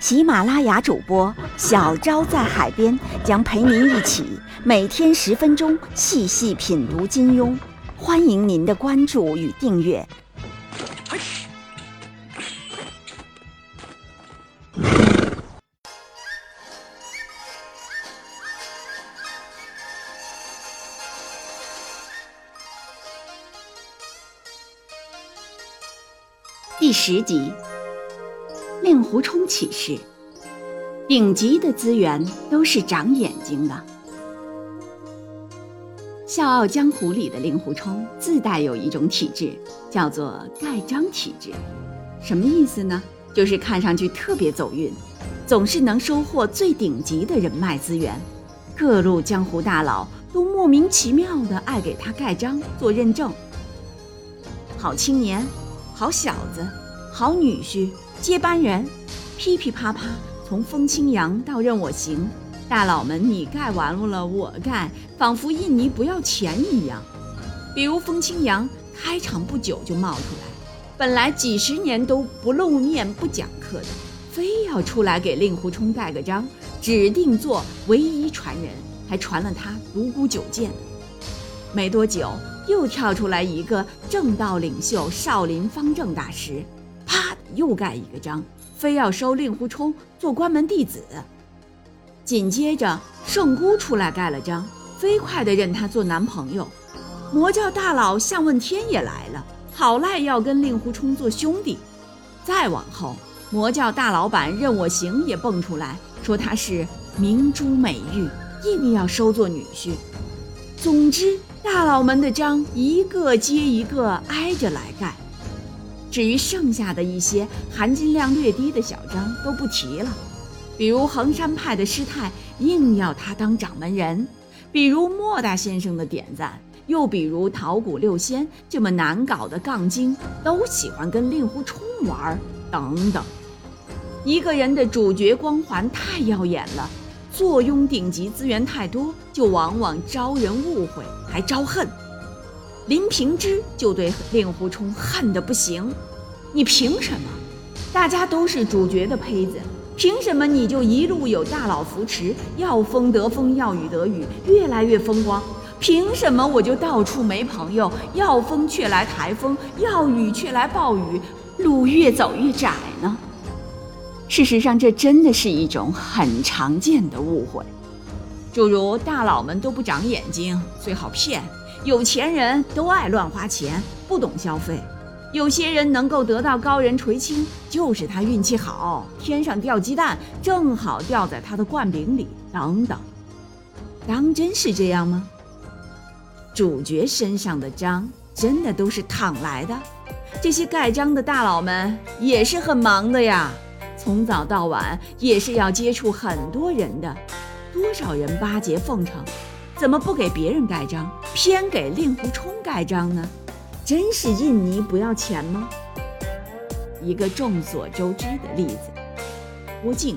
喜马拉雅主播小昭在海边将陪您一起每天十分钟细细品读金庸，欢迎您的关注与订阅。第十集，令狐冲启示：顶级的资源都是长眼睛的。《笑傲江湖》里的令狐冲自带有一种体质，叫做盖章体质。什么意思呢？就是看上去特别走运，总是能收获最顶级的人脉资源。各路江湖大佬都莫名其妙的爱给他盖章做认证。好青年。好小子，好女婿，接班人，噼噼啪啪，从风清扬到任我行，大佬们你盖完了我盖，仿佛印尼不要钱一样。比如风清扬开场不久就冒出来，本来几十年都不露面不讲课的，非要出来给令狐冲盖个章，指定做唯一传人，还传了他独孤九剑。没多久。又跳出来一个正道领袖少林方正大师，又盖一个章，非要收令狐冲做关门弟子。紧接着圣姑出来盖了章，飞快的认他做男朋友。魔教大佬向问天也来了，好赖要跟令狐冲做兄弟。再往后，魔教大老板任我行也蹦出来说他是明珠美玉，硬要收做女婿。总之。大佬们的章一个接一个挨着来盖，至于剩下的一些含金量略低的小章都不提了，比如衡山派的师太硬要他当掌门人，比如莫大先生的点赞，又比如桃谷六仙这么难搞的杠精都喜欢跟令狐冲玩，等等，一个人的主角光环太耀眼了。坐拥顶级资源太多，就往往招人误会，还招恨。林平之就对令狐冲恨得不行。你凭什么？大家都是主角的胚子，凭什么你就一路有大佬扶持，要风得风，要雨得雨，越来越风光？凭什么我就到处没朋友，要风却来台风，要雨却来暴雨，路越走越窄呢？事实上，这真的是一种很常见的误会，诸如大佬们都不长眼睛，最好骗；有钱人都爱乱花钱，不懂消费；有些人能够得到高人垂青，就是他运气好，天上掉鸡蛋正好掉在他的灌饼里，等等。当真是这样吗？主角身上的章真的都是躺来的？这些盖章的大佬们也是很忙的呀。从早到晚也是要接触很多人的，多少人巴结奉承，怎么不给别人盖章，偏给令狐冲盖章呢？真是印尼不要钱吗？一个众所周知的例子，郭靖，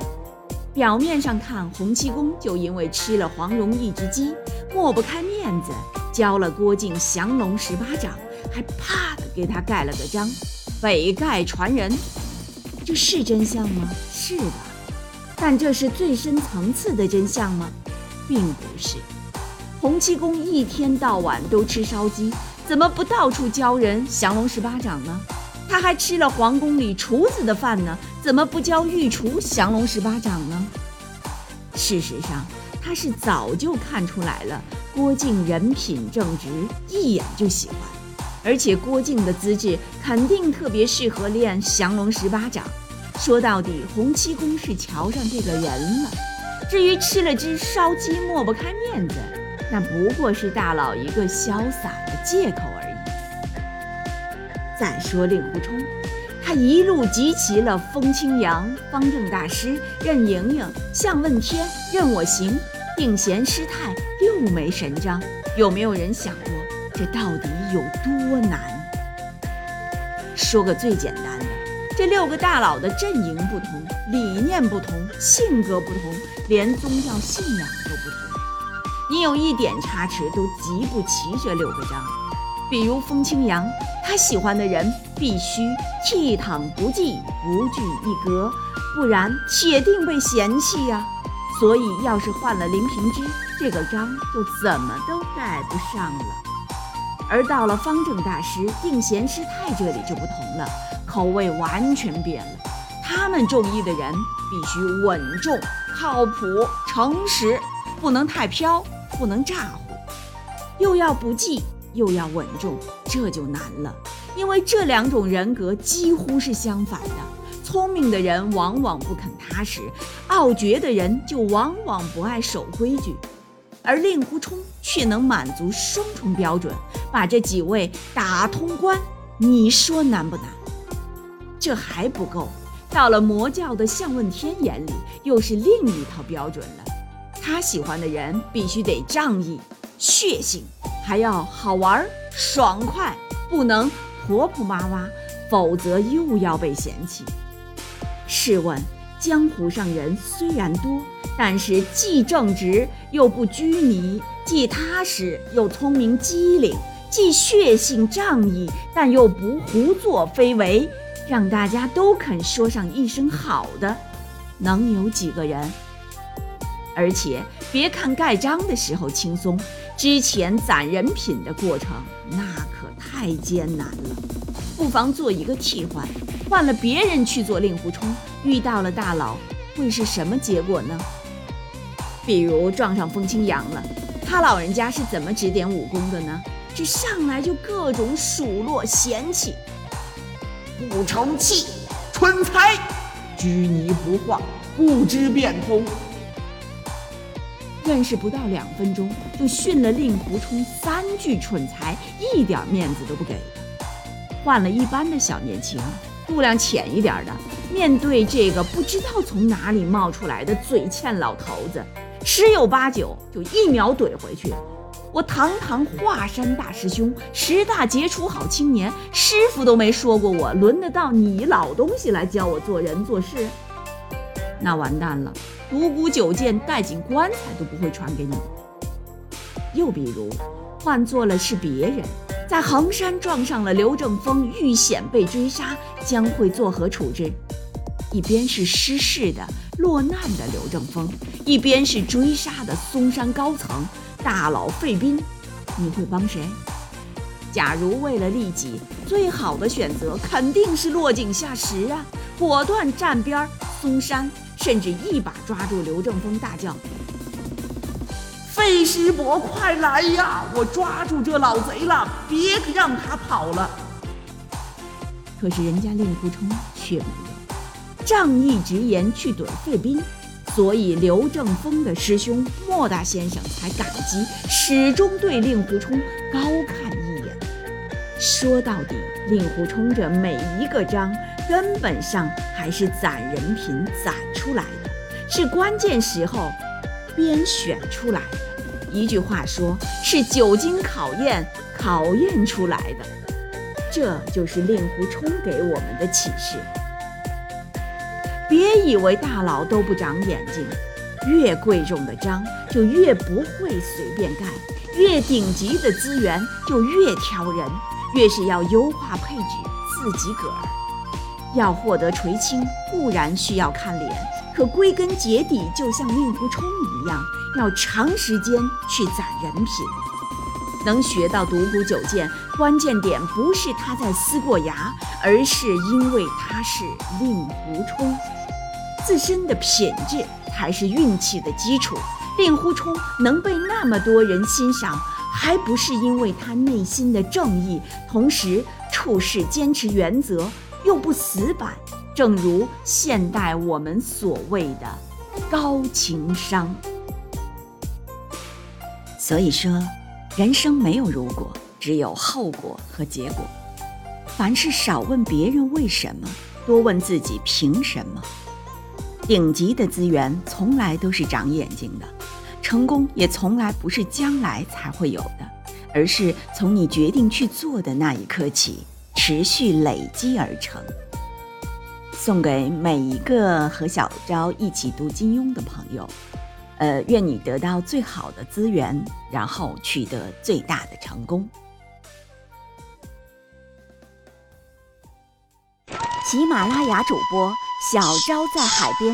表面上看洪七公就因为吃了黄蓉一只鸡，抹不开面子，教了郭靖降龙十八掌，还啪的给他盖了个章，北丐传人。这是真相吗？是的，但这是最深层次的真相吗？并不是。洪七公一天到晚都吃烧鸡，怎么不到处教人降龙十八掌呢？他还吃了皇宫里厨子的饭呢，怎么不教御厨降龙十八掌呢？事实上，他是早就看出来了，郭靖人品正直，一眼就喜欢。而且郭靖的资质肯定特别适合练降龙十八掌。说到底，洪七公是瞧上这个人了。至于吃了只烧鸡抹不开面子，那不过是大佬一个潇洒的借口而已。再说令狐冲，他一路集齐了风清扬、方正大师、任盈盈、向问天、任我行、定闲师太六枚神章。有没有人想过，这到底有多难？说个最简单的，这六个大佬的阵营不同，理念不同，性格不同，连宗教信仰都不同。你有一点差池，都集不齐这六个章。比如风清扬，他喜欢的人必须倜傥不羁，不拘一格，不然铁定被嫌弃呀。所以，要是换了林平之，这个章就怎么都盖不上了。而到了方正大师、定闲师太这里就不同了，口味完全变了。他们中意的人必须稳重、靠谱、诚实，不能太飘，不能咋呼，又要不济。又要稳重，这就难了，因为这两种人格几乎是相反的。聪明的人往往不肯踏实，傲绝的人就往往不爱守规矩，而令狐冲却能满足双重标准，把这几位打通关。你说难不难？这还不够，到了魔教的向问天眼里，又是另一套标准了。他喜欢的人必须得仗义、血性。还要好玩爽快，不能婆婆妈妈，否则又要被嫌弃。试问，江湖上人虽然多，但是既正直又不拘泥，既踏实又聪明机灵，既血性仗义，但又不胡作非为，让大家都肯说上一声好的，能有几个人？而且别看盖章的时候轻松。之前攒人品的过程，那可太艰难了。不妨做一个替换，换了别人去做令狐冲，遇到了大佬，会是什么结果呢？比如撞上风清扬了，他老人家是怎么指点武功的呢？这上来就各种数落嫌弃，不成器，蠢材，拘泥不化，不知变通。认识不到两分钟，就训了令狐冲三句蠢材，一点面子都不给。换了一般的小年轻，度量浅一点的，面对这个不知道从哪里冒出来的嘴欠老头子，十有八九就一秒怼回去。我堂堂华山大师兄，十大杰出好青年，师傅都没说过我，轮得到你老东西来教我做人做事？那完蛋了。独孤九剑带进棺材都不会传给你。又比如，换做了是别人，在衡山撞上了刘正风，遇险被追杀，将会作何处置？一边是失势的落难的刘正风，一边是追杀的嵩山高层大佬费斌，你会帮谁？假如为了利己，最好的选择肯定是落井下石啊，果断站边儿嵩山。甚至一把抓住刘正风，大叫：“费师伯，快来呀！我抓住这老贼了，别让他跑了。”可是人家令狐冲却没有仗义直言去怼费斌，所以刘正风的师兄莫大先生才感激，始终对令狐冲高看。说到底，令狐冲这每一个章。根本上还是攒人品攒出来的，是关键时候编选出来的。一句话说，是久经考验考验出来的。这就是令狐冲给我们的启示。别以为大佬都不长眼睛，越贵重的章就越不会随便盖，越顶级的资源就越挑人，越是要优化配置，自己个儿。要获得垂青，固然需要看脸，可归根结底，就像令狐冲一样，要长时间去攒人品。能学到独孤九剑，关键点不是他在思过崖，而是因为他是令狐冲，自身的品质才是运气的基础。令狐冲能被那么多人欣赏，还不是因为他内心的正义，同时处事坚持原则。又不死板，正如现代我们所谓的高情商。所以说，人生没有如果，只有后果和结果。凡事少问别人为什么，多问自己凭什么。顶级的资源从来都是长眼睛的，成功也从来不是将来才会有的，而是从你决定去做的那一刻起，持续累积而成。送给每一个和小昭一起读金庸的朋友，呃，愿你得到最好的资源，然后取得最大的成功。喜马拉雅主播小昭在海边